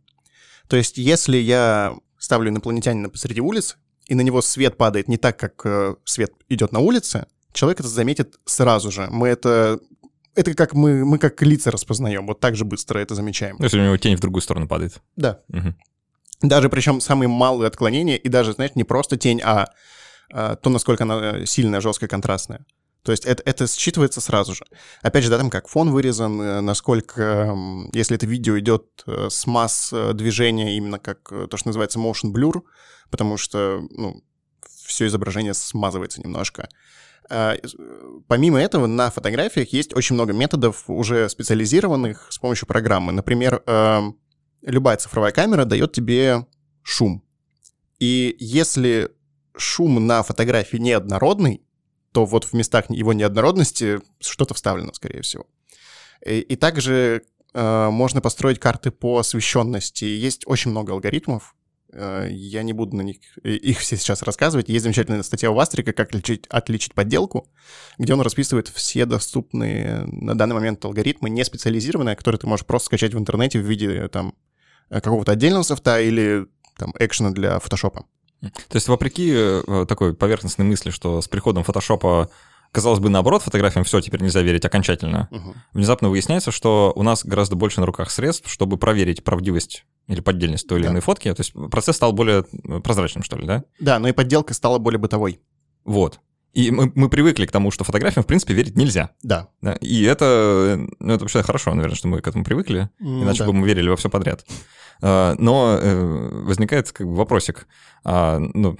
То есть, если я ставлю инопланетянина посреди улицы, и на него свет падает не так, как э, свет идет на улице, человек это заметит сразу же. Мы это... Это как мы, мы как лица распознаем, вот так же быстро это замечаем. Если у него тень в другую сторону падает. Да. Мгм. Даже причем самые малые отклонения, и даже, знаешь, не просто тень, а, а, то, насколько она э, сильная, жесткая, контрастная. То есть это, это считывается сразу же. Опять же, да, там как фон вырезан, э, насколько, м, если это видео идет э, с масс движения, именно как то, что называется motion blur, потому что, ну, все изображение смазывается немножко. А, Помимо этого, на фотографиях есть очень много методов, уже специализированных с помощью программы. Например, эм, любая цифровая камера дает тебе шум. И если шум на фотографии неоднородный, то вот в местах его неоднородности что-то вставлено, скорее всего. И, и также э, можно построить карты по освещенности. Есть очень много алгоритмов. Э, я не буду на них э, их все сейчас рассказывать. Есть замечательная статья у Вастрика «Как отличить, отличить подделку», где он расписывает все доступные на данный момент алгоритмы, не специализированные, которые ты можешь просто скачать в интернете в виде э, там какого-то отдельного софта или там экшена для фотошопа. То есть, вопреки такой поверхностной мысли, что с приходом фотошопа, казалось бы, наоборот, фотографиям все теперь нельзя верить окончательно, внезапно выясняется, что у нас гораздо больше на руках средств, чтобы проверить правдивость или поддельность той или Да. иной фотки. То есть процесс стал более э, прозрачным, что ли, да? Да, но и подделка стала более бытовой. Вот. И мы, мы привыкли к тому, что фотографиям, в принципе, верить нельзя. Да. Да? И это, ну, это вообще хорошо, наверное, что мы к этому привыкли. Иначе да. бы мы верили во все подряд. А, Но э, возникает как бы вопросик, а, ну,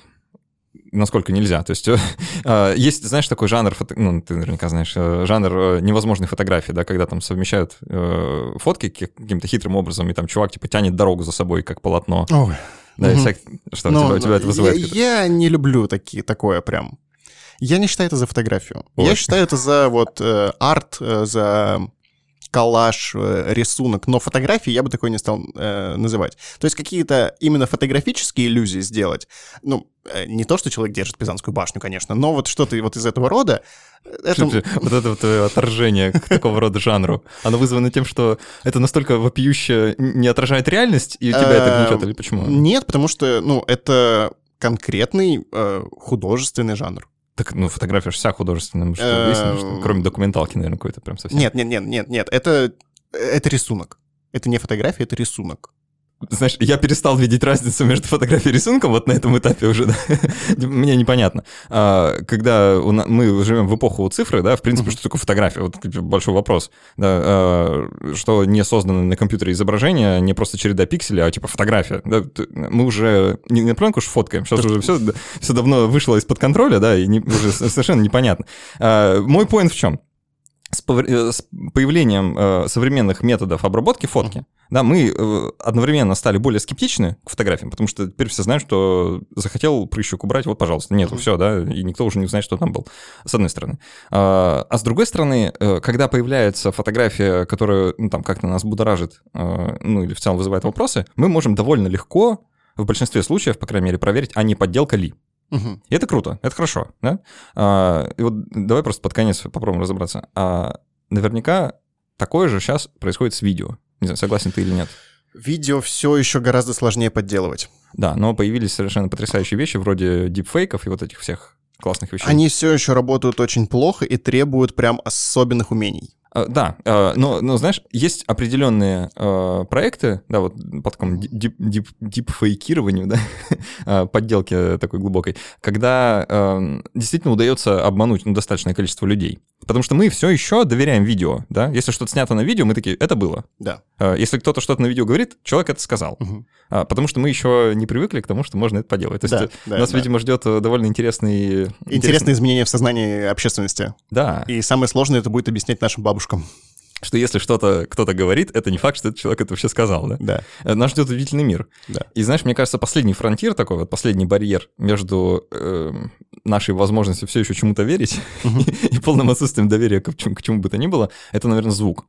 насколько нельзя. То есть (laughs) а, есть, знаешь, такой жанр, ну, ты наверняка знаешь, э, жанр э, невозможной фотографии, да, когда там совмещают э, фотки ки- каким-то хитрым образом, и там чувак, типа, тянет дорогу за собой, как полотно. Ой. Да, Мгм. всяк- Что, Ну, у тебя, у тебя это вызывает? Я, я не люблю такие, такое прям. Я не считаю это за фотографию. Ой. Я считаю это за вот э, арт, э, за коллаж, э, рисунок, но фотографии я бы такое не стал э, называть. То есть какие-то именно фотографические иллюзии сделать, ну, э, не то, что человек держит Пизанскую башню, конечно, но вот что-то вот из этого рода, э, это... Вот это вот твое отторжение к такого рода жанру, оно вызвано тем, что это настолько вопиюще не отражает реальность, и тебя это гнетет, или почему? Нет, потому что, ну, это конкретный э, художественный жанр. Так, ну, фотография же вся художественная, что, Эм. выяснили, что кроме документалки, наверное, какой-то прям совсем. Нет, нет, нет, нет, нет, это, это рисунок. Это не фотография, это рисунок. Знаешь, я перестал видеть разницу между фотографией и рисунком вот на этом этапе уже, (laughs) да. Мне непонятно. А, Когда у мы живем в эпоху цифры, да, в принципе, что такое фотография? Вот типа, большой вопрос. Да, а, что не создано на компьютере изображение, не просто череда пикселей, а типа фотография. Да, мы уже не на пленку же фоткаем, сейчас уже все, все давно вышло из-под контроля, да, и не- уже совершенно непонятно. А, Мой поинт в чем? С, э, с появлением э, современных методов обработки фотки, да, мы э, одновременно стали более скептичны к фотографиям, потому что теперь все знают, что захотел прыщик убрать, вот, пожалуйста, нету, Мгм. все, да, и никто уже не знает, что там был, с одной стороны. А, а с другой стороны, когда появляется фотография, которая, ну, там, как-то нас будоражит, ну, или в целом вызывает вопросы, мы можем довольно легко, в большинстве случаев, по крайней мере, проверить, а не подделка ли. Мгм. И это круто, это хорошо, да? А, и вот давай просто под конец попробуем разобраться. А, наверняка такое же сейчас происходит с видео. Не знаю, согласен ты или нет. Видео все еще гораздо сложнее подделывать. Да, но появились совершенно потрясающие вещи вроде дипфейков и вот этих всех классных вещей. Они все еще работают очень плохо и требуют прям особенных умений. А, Да, а, но, но знаешь, есть определенные а, проекты, да, вот по такому дип, дип, дипфейкированию, (laughs) да, подделке такой глубокой, когда действительно удается обмануть ну, достаточное количество людей. Потому что мы все еще доверяем видео, да. Если что-то снято на видео, мы такие, это было. Да. Если кто-то что-то на видео говорит, человек это сказал. А, Потому что мы еще не привыкли к тому, что можно это поделать. То есть Да, э, да, нас, да. видимо, ждет э, довольно интересный... Интересные изменения в сознании общественности. Да, И самое сложное это будет объяснять нашим бабушкам. Что если что-то кто-то говорит, это не факт, что этот человек это вообще сказал, да? Да. Э, Нас ждет удивительный мир. Да. И знаешь, мне кажется, последний фронтир такой, вот последний барьер между эм, нашей возможностью все еще чему-то верить (laughs) и полным отсутствием доверия к чему, к чему бы то ни было, это, наверное, звук.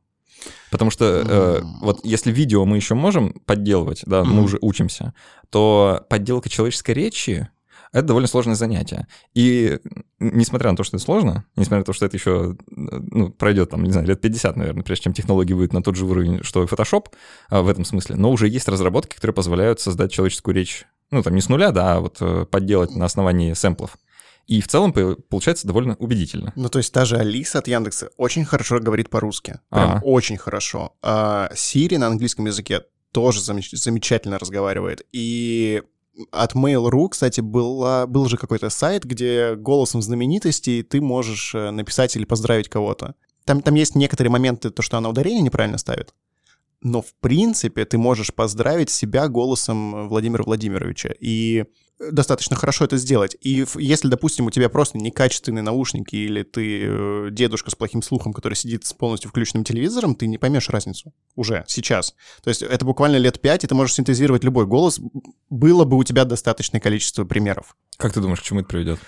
Потому что э, М. вот если видео мы еще можем подделывать, да, мы Мгм. уже учимся, то подделка человеческой речи это довольно сложное занятие. И несмотря на то, что это сложно, несмотря на то, что это еще ну, пройдет, там, не знаю, лет 50, наверное, прежде чем технологии выйдут на тот же уровень, что и Photoshop а, в этом смысле, но уже есть разработки, которые позволяют создать человеческую речь, ну, там, не с нуля, да, а вот э, подделать на основании сэмплов. И в целом по- получается довольно убедительно. Ну, то есть та же Алиса от Яндекса очень хорошо говорит по-русски. Прям Ага. очень хорошо. А Siri на английском языке тоже замеч- замечательно разговаривает. И от Mail.ru, кстати, была, был же какой-то сайт, где голосом знаменитостей ты можешь э, написать или поздравить кого-то. Там, там есть некоторые моменты, то, что она ударение неправильно ставит. Но, в принципе, ты можешь поздравить себя голосом Владимира Владимировича. И достаточно хорошо это сделать. И если, допустим, у тебя просто некачественные наушники, или ты э, дедушка с плохим слухом, который сидит с полностью включенным телевизором, ты не поймешь разницу уже, сейчас. То есть это буквально лет пять, и ты можешь синтезировать любой голос. Было бы у тебя достаточное количество примеров. Как ты думаешь, к чему это приведет?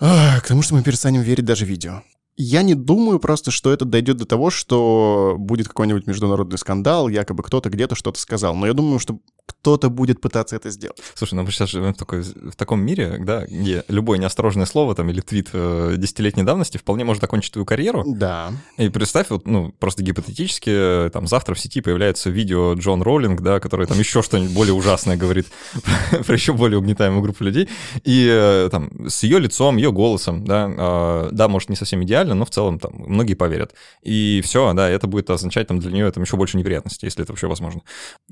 А, к тому, что мы перестанем верить даже видео. Я не думаю просто, что это дойдет до того, что будет какой-нибудь международный скандал, якобы кто-то где-то что-то сказал. Но я думаю, что кто-то будет пытаться это сделать. Слушай, ну мы сейчас живем в, такой- в таком мире, да, где любое неосторожное слово там или твит э, десятилетней давности вполне может окончить твою карьеру. Да. И представь, вот, ну, просто гипотетически, э, там, завтра в сети появляется видео Джон Роллинг, да, который там еще что-нибудь более ужасное говорит (laughs) про еще более угнетаемую группу людей, и э, там с ее лицом, ее голосом, да, э, да, может, не совсем идеально, но в целом там многие поверят. И все, да, это будет означать там для нее там еще больше неприятностей, если это вообще возможно.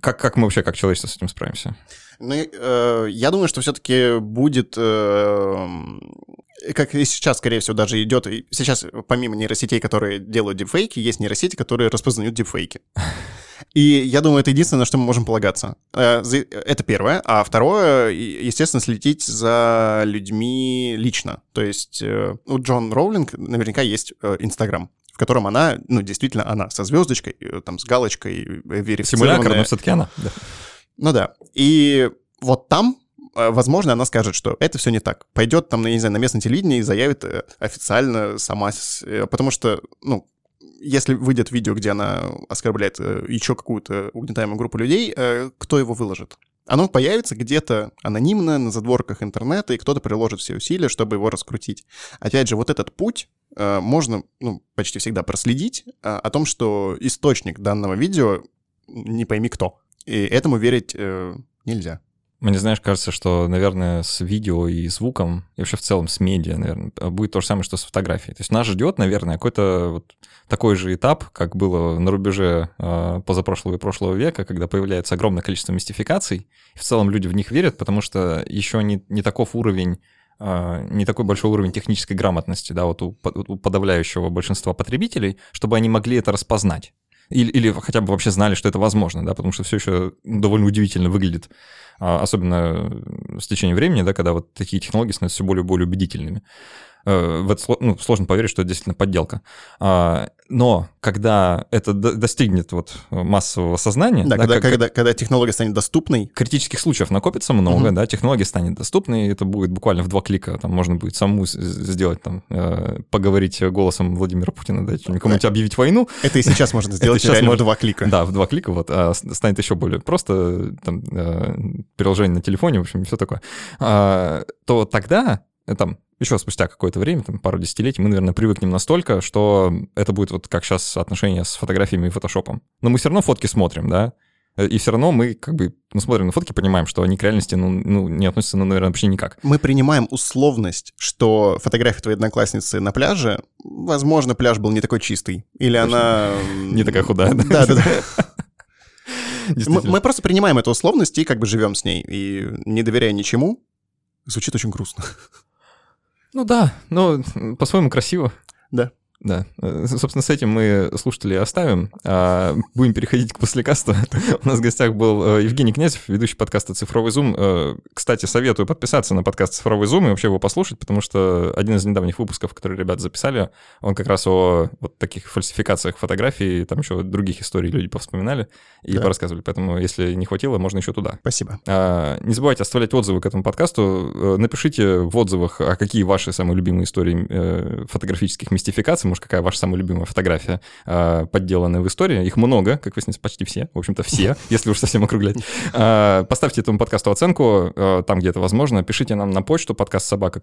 Как, как мы вообще, как человечество с этим справимся? Ну, э, я думаю, что все-таки будет, э, как и сейчас, скорее всего, даже идет. Сейчас, помимо нейросетей, которые делают дипфейки, есть нейросети, которые распознают дипфейки. (laughs) И я думаю, это единственное, на что мы можем полагаться. Э, Это первое. А второе, естественно, следить за людьми лично. То есть э, у Джон Роулинг наверняка есть э, Инстаграм, в котором она, ну, действительно она, со звездочкой, там, с галочкой, верифицированная. Симулятор, но все-таки она. да. Ну да. И вот там, э, возможно, она скажет, что это все не так. Пойдет там, я не знаю, на местное телевидение и заявит э, официально сама. э, Потому что, ну, если выйдет видео, где она оскорбляет еще какую-то угнетаемую группу людей, кто его выложит? Оно появится где-то анонимно на задворках интернета, и кто-то приложит все усилия, чтобы его раскрутить. Опять же, вот этот путь можно ну, почти всегда проследить э, о том, что источник данного видео не пойми кто. И этому верить э, нельзя. Мне, знаешь, кажется, что, наверное, с видео и звуком, и вообще в целом с медиа, наверное, будет то же самое, что с фотографией. То есть нас ждет, наверное, какой-то вот такой же этап, как было на рубеже э, позапрошлого и прошлого века, когда появляется огромное количество мистификаций, и в целом люди в них верят, потому что еще не, не таков уровень э, не такой большой уровень технической грамотности, да, вот у, у подавляющего большинства потребителей, чтобы они могли это распознать. Или, или хотя бы вообще знали, что это возможно, да, потому что все еще довольно удивительно выглядит а, особенно с течением времени, да, когда вот такие технологии становятся все более и более убедительными. Э, В это ну, сложно поверить, что это действительно подделка. А, Но когда это до- достигнет вот массового сознания, Да, да, когда, как- когда, когда технология станет доступной, критических случаев накопится много, Мгм. да, технология станет доступной, это будет буквально в два клика, там можно будет самому с- сделать, там, э, поговорить голосом Владимира Путина, да, кому-нибудь объявить войну, это и сейчас можно (laughs) сделать сейчас реально в можно- два клика. да, в два клика, вот, а станет еще более просто, там, э, приложение на телефоне, в общем, все такое, А, то тогда, э, там, еще спустя какое-то время, там, пару десятилетий, мы, наверное, привыкнем настолько, что это будет вот как сейчас отношение с фотографиями и фотошопом. Но мы все равно фотки смотрим, да, Э, и все равно мы как бы ну, смотрим на фотки, понимаем, что они к реальности ну, ну, не относятся, ну, наверное, вообще никак. Мы принимаем условность, что фотография твоей одноклассницы на пляже, возможно, пляж был не такой чистый. Или Точно. она... Не такая худая. Да, да, да. (laughs) Мы, мы просто принимаем эту условность и как бы живем с ней. И не доверяя ничему, звучит очень грустно. Ну да, но по-своему красиво. Да. Да, э, собственно, с этим мы слушателей оставим. А будем переходить к послекасту. (laughs) У нас в гостях был э, Евгений Князев, ведущий подкаста «Цифровой зум». Э, кстати, советую подписаться на подкаст «Цифровой зум» и вообще его послушать, потому что один из недавних выпусков, который ребята записали, он как раз о вот таких фальсификациях фотографий, там еще других историй люди повспоминали и да. порассказывали. Поэтому, если не хватило, можно еще туда. Спасибо. А, не забывайте оставлять отзывы к этому подкасту. Напишите в отзывах, а какие ваши самые любимые истории фотографических мистификаций, может, какая ваша самая любимая фотография, э, подделанная в истории. Их много, как выяснилось, почти все. В общем-то, все, (laughs) если уж совсем округлять. Э, поставьте этому подкасту оценку, э, там, где это возможно. Пишите нам на почту подкаст собака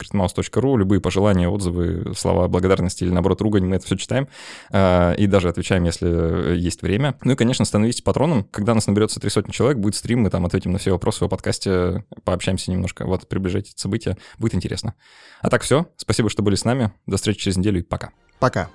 любые пожелания, отзывы, слова благодарности или, наоборот, ругань. Мы это все читаем и даже отвечаем, если есть время. Ну и, конечно, становитесь патроном. Когда нас наберется три сотни человек, будет стрим, мы там ответим на все вопросы о подкасте, пообщаемся немножко. Вот, приближайте события, будет интересно. А так все. Спасибо, что были с нами. До встречи через неделю и пока. Пока.